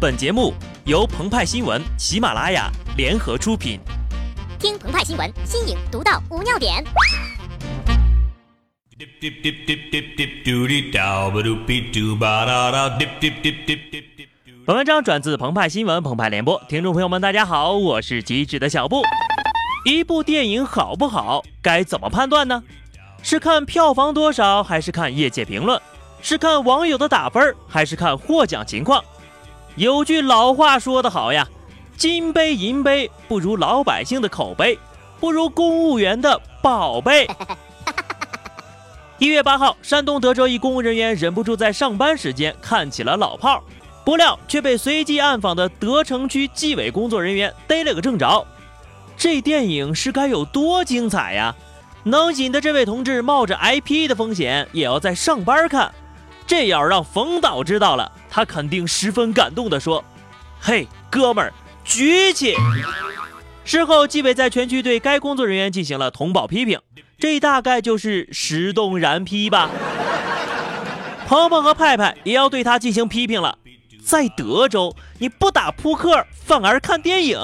本节目由澎湃新闻、喜马拉雅联合出品。听澎湃新闻，新颖独到，无尿点。本文章转自澎湃新闻、澎湃联播，听众朋友们，大家好，我是机智的小布。一部电影好不好，该怎么判断呢？是看票房多少，还是看业界评论？是看网友的打分，还是看获奖情况？有句老话说得好呀，金杯银杯不如老百姓的口碑，不如公务员的宝贝。一月八号，山东德州一公务人员忍不住在上班时间看起了老炮儿，不料却被随机暗访的德城区纪委工作人员逮了个正着。这电影是该有多精彩呀！能引得这位同志冒着挨批的风险也要在上班看，这要让冯导知道了，他肯定十分感动地说：“嘿，哥们儿，举起！”事后，纪委在全区对该工作人员进行了通报批评，这大概就是石动燃批吧。鹏鹏和派派也要对他进行批评了，在德州你不打扑克反而看电影，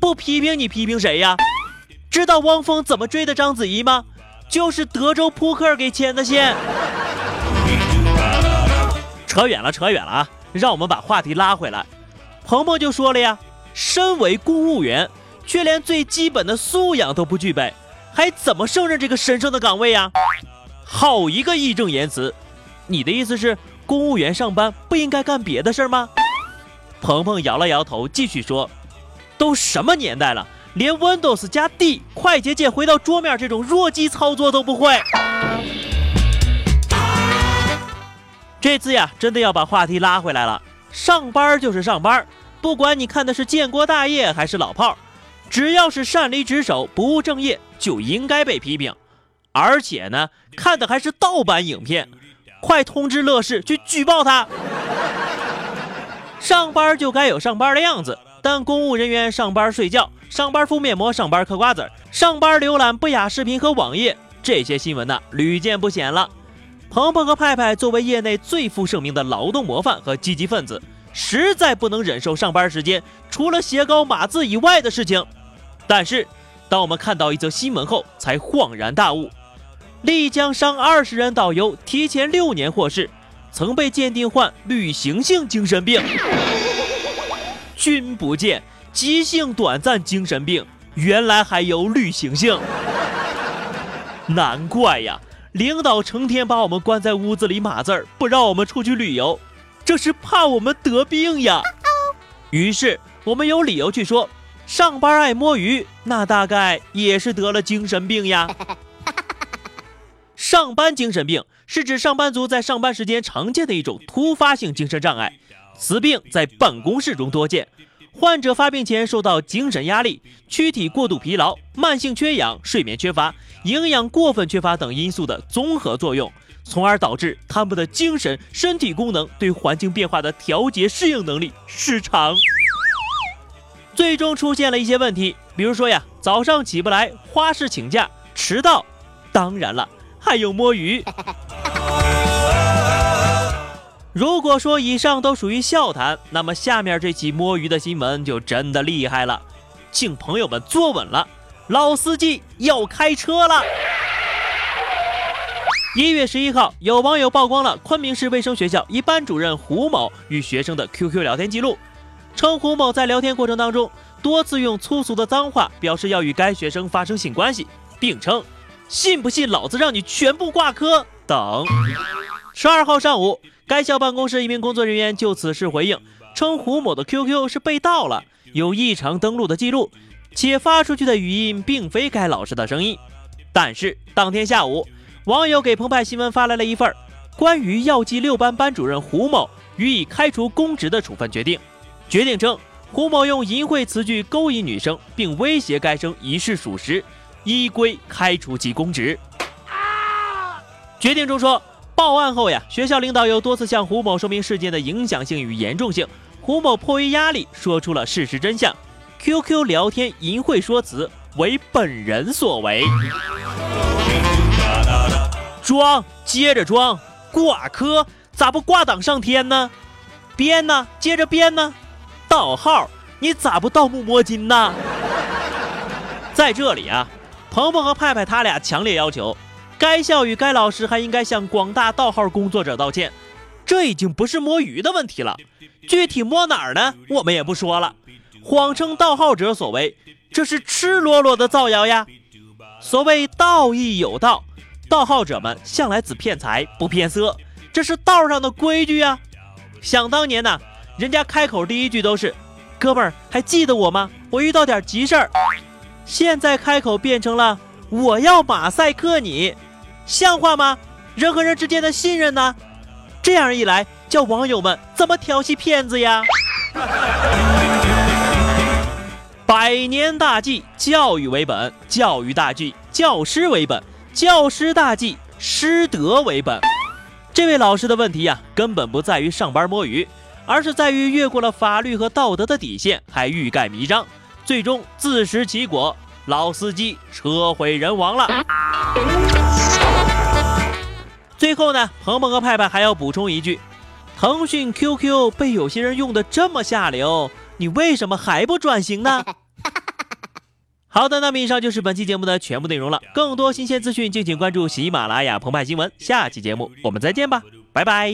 不批评你批评谁呀？知道汪峰怎么追的章子怡吗？就是德州扑克给牵的线。扯远了，扯远了啊！让我们把话题拉回来。鹏鹏就说了呀，身为公务员，却连最基本的素养都不具备，还怎么胜任这个神圣的岗位呀？好一个义正言辞！你的意思是，公务员上班不应该干别的事儿吗？鹏鹏摇了摇头，继续说：“都什么年代了？”连 Windows 加 D 快捷键回到桌面这种弱鸡操作都不会。这次呀，真的要把话题拉回来了。上班就是上班，不管你看的是建国大业还是老炮儿，只要是擅离职守、不务正业，就应该被批评。而且呢，看的还是盗版影片，快通知乐视去举报他。上班就该有上班的样子，但公务人员上班睡觉。上班敷面膜，上班嗑瓜子，上班浏览不雅视频和网页，这些新闻呢屡见不鲜了。鹏鹏和派派作为业内最负盛名的劳动模范和积极分子，实在不能忍受上班时间除了写稿码字以外的事情。但是，当我们看到一则新闻后，才恍然大悟：丽江伤二十人导游提前六年获释，曾被鉴定患旅行性精神病。君不见。急性短暂精神病，原来还有旅行性，难怪呀！领导成天把我们关在屋子里码字儿，不让我们出去旅游，这是怕我们得病呀。于是我们有理由去说，上班爱摸鱼，那大概也是得了精神病呀。上班精神病是指上班族在上班时间常见的一种突发性精神障碍，此病在办公室中多见。患者发病前受到精神压力、躯体过度疲劳、慢性缺氧、睡眠缺乏、营养过分缺乏等因素的综合作用，从而导致他们的精神、身体功能对环境变化的调节适应能力失常，最终出现了一些问题，比如说呀，早上起不来、花式请假、迟到，当然了，还有摸鱼。如果说以上都属于笑谈，那么下面这起摸鱼的新闻就真的厉害了，请朋友们坐稳了，老司机要开车了。一月十一号，有网友曝光了昆明市卫生学校一班主任胡某与学生的 QQ 聊天记录，称胡某在聊天过程当中多次用粗俗的脏话表示要与该学生发生性关系，并称信不信老子让你全部挂科等。十二号上午。该校办公室一名工作人员就此事回应称，胡某的 QQ 是被盗了，有异常登录的记录，且发出去的语音并非该老师的声音。但是当天下午，网友给澎湃新闻发来了一份关于药剂六班班主任胡某予以开除公职的处分决定。决定称，胡某用淫秽词句勾引女生，并威胁该生一事属实，依规开除其公职。决定中说。报案后呀，学校领导又多次向胡某说明事件的影响性与严重性。胡某迫于压力，说出了事实真相：QQ 聊天淫秽说辞为本人所为。装，接着装，挂科咋不挂档上天呢？编呢，接着编呢，盗号，你咋不盗墓摸金呢？在这里啊，鹏鹏和派派他俩强烈要求，该校与该老师还应该向广大盗号工作者道歉。这已经不是摸鱼的问题了，具体摸哪儿呢？我们也不说了。谎称盗号者所为，这是赤裸裸的造谣呀！所谓道义有道，盗号者们向来只骗财不骗色，这是道上的规矩呀。想当年呢，人家开口第一句都是：“哥们儿，还记得我吗？我遇到点急事儿。”现在开口变成了：“我要马赛克你，像话吗？人和人之间的信任呢？”这样一来，叫网友们怎么调戏骗子呀？百年大计，教育为本；教育大计，教师为本；教师大计，师德为本。这位老师的问题呀，根本不在于上班摸鱼，而是在于越过了法律和道德的底线，还欲盖弥彰，最终自食其果，老司机车毁人亡了。最后呢，鹏鹏和派派还要补充一句：腾讯 QQ 被有些人用的这么下流，你为什么还不转型呢？好的，那么以上就是本期节目的全部内容了。更多新鲜资讯，敬请关注喜马拉雅澎湃新闻。下期节目我们再见吧，拜拜。